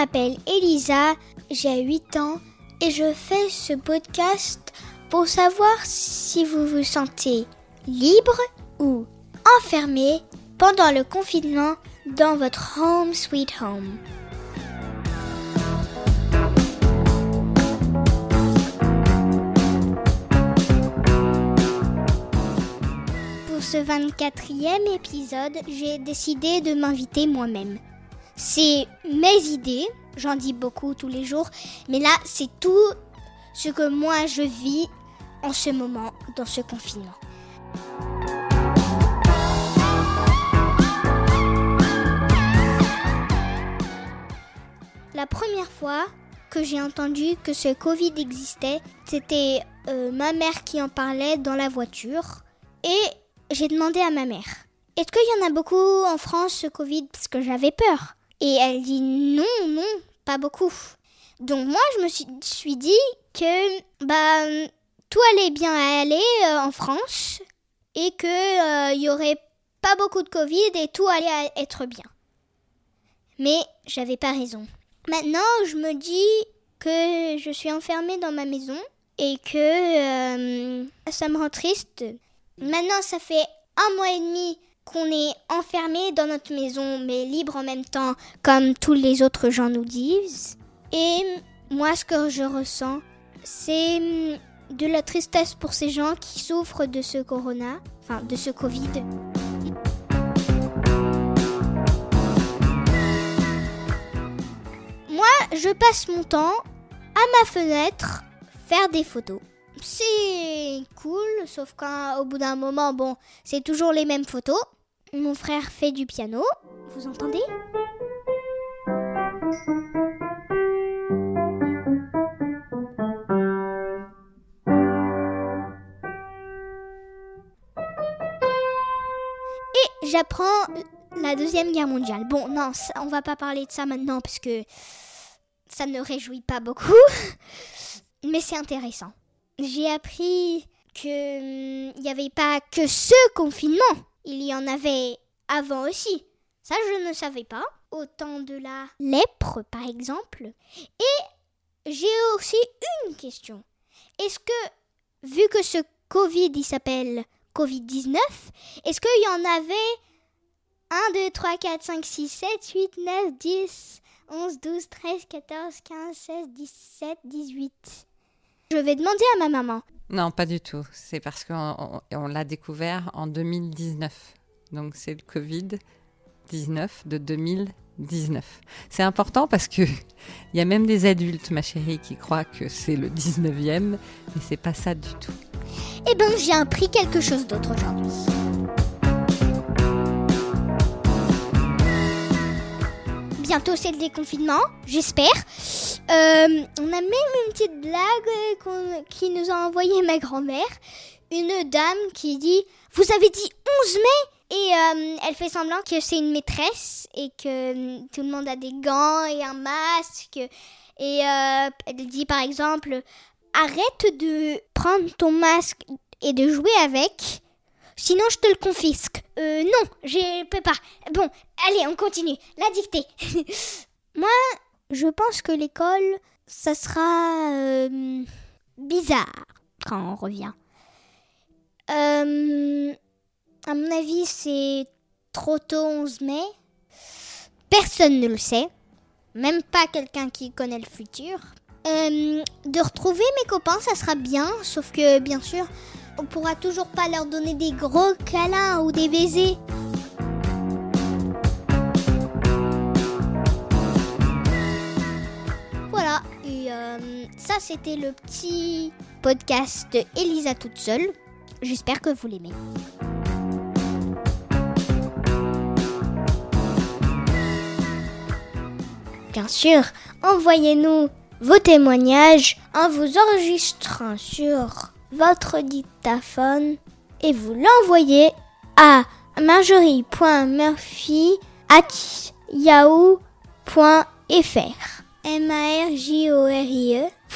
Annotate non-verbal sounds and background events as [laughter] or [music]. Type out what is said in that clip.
m'appelle Elisa, j'ai 8 ans et je fais ce podcast pour savoir si vous vous sentez libre ou enfermé pendant le confinement dans votre home sweet home. Pour ce 24e épisode, j'ai décidé de m'inviter moi-même. C'est mes idées, j'en dis beaucoup tous les jours, mais là c'est tout ce que moi je vis en ce moment dans ce confinement. La première fois que j'ai entendu que ce Covid existait, c'était euh, ma mère qui en parlait dans la voiture. Et j'ai demandé à ma mère, est-ce qu'il y en a beaucoup en France ce Covid? Parce que j'avais peur. Et elle dit non, non, pas beaucoup. Donc moi, je me suis, dit que bah, tout allait bien aller euh, en France et qu'il euh, il y aurait pas beaucoup de Covid et tout allait être bien. Mais j'avais pas raison. Maintenant, je me dis que je suis enfermée dans ma maison et que euh, ça me rend triste. Maintenant, ça fait un mois et demi qu'on est enfermé dans notre maison, mais libre en même temps, comme tous les autres gens nous disent. Et moi, ce que je ressens, c'est hum, de la tristesse pour ces gens qui souffrent de ce corona, enfin de ce Covid. Moi, je passe mon temps à ma fenêtre faire des photos. C'est cool, sauf qu'au bout d'un moment, bon, c'est toujours les mêmes photos. Mon frère fait du piano, vous entendez? Et j'apprends la Deuxième Guerre mondiale. Bon, non, on va pas parler de ça maintenant parce que ça ne réjouit pas beaucoup, [laughs] mais c'est intéressant. J'ai appris qu'il n'y avait pas que ce confinement, il y en avait avant aussi. Ça, je ne savais pas. Au temps de la lèpre, par exemple. Et j'ai aussi une question. Est-ce que, vu que ce Covid, il s'appelle Covid-19, est-ce qu'il y en avait 1, 2, 3, 4, 5, 6, 7, 8, 9, 10, 11, 12, 13, 14, 15, 16, 17, 18 Je vais demander à ma maman. Non, pas du tout. C'est parce qu'on on, l'a découvert en 2019. Donc c'est le Covid-19 de 2019. C'est important parce que [laughs] il y a même des adultes, ma chérie, qui croient que c'est le 19e, mais c'est pas ça du tout. Eh ben, j'ai appris quelque chose d'autre aujourd'hui. bientôt c'est le déconfinement, j'espère. Euh, on a même une petite blague qui nous a envoyé ma grand-mère. Une dame qui dit Vous avez dit 11 mai Et euh, elle fait semblant que c'est une maîtresse et que euh, tout le monde a des gants et un masque. Et elle dit par exemple Arrête de prendre ton masque et de jouer avec. Sinon, je te le confisque. Non, je peux pas. Bon, allez, on continue. La dictée. [laughs] Moi, je pense que l'école, ça sera euh, bizarre quand on revient. Euh, à mon avis, c'est trop tôt 11 mai. Personne ne le sait. Même pas quelqu'un qui connaît le futur. Euh, de retrouver mes copains, ça sera bien. Sauf que, bien sûr, on pourra toujours pas leur donner des gros câlins ou des baisers. Ça c'était le petit podcast Elisa toute seule. J'espère que vous l'aimez. Bien sûr, envoyez-nous vos témoignages en vous enregistrant sur votre dictaphone et vous l'envoyez à marjorie.murphy.yahoo.fr m a r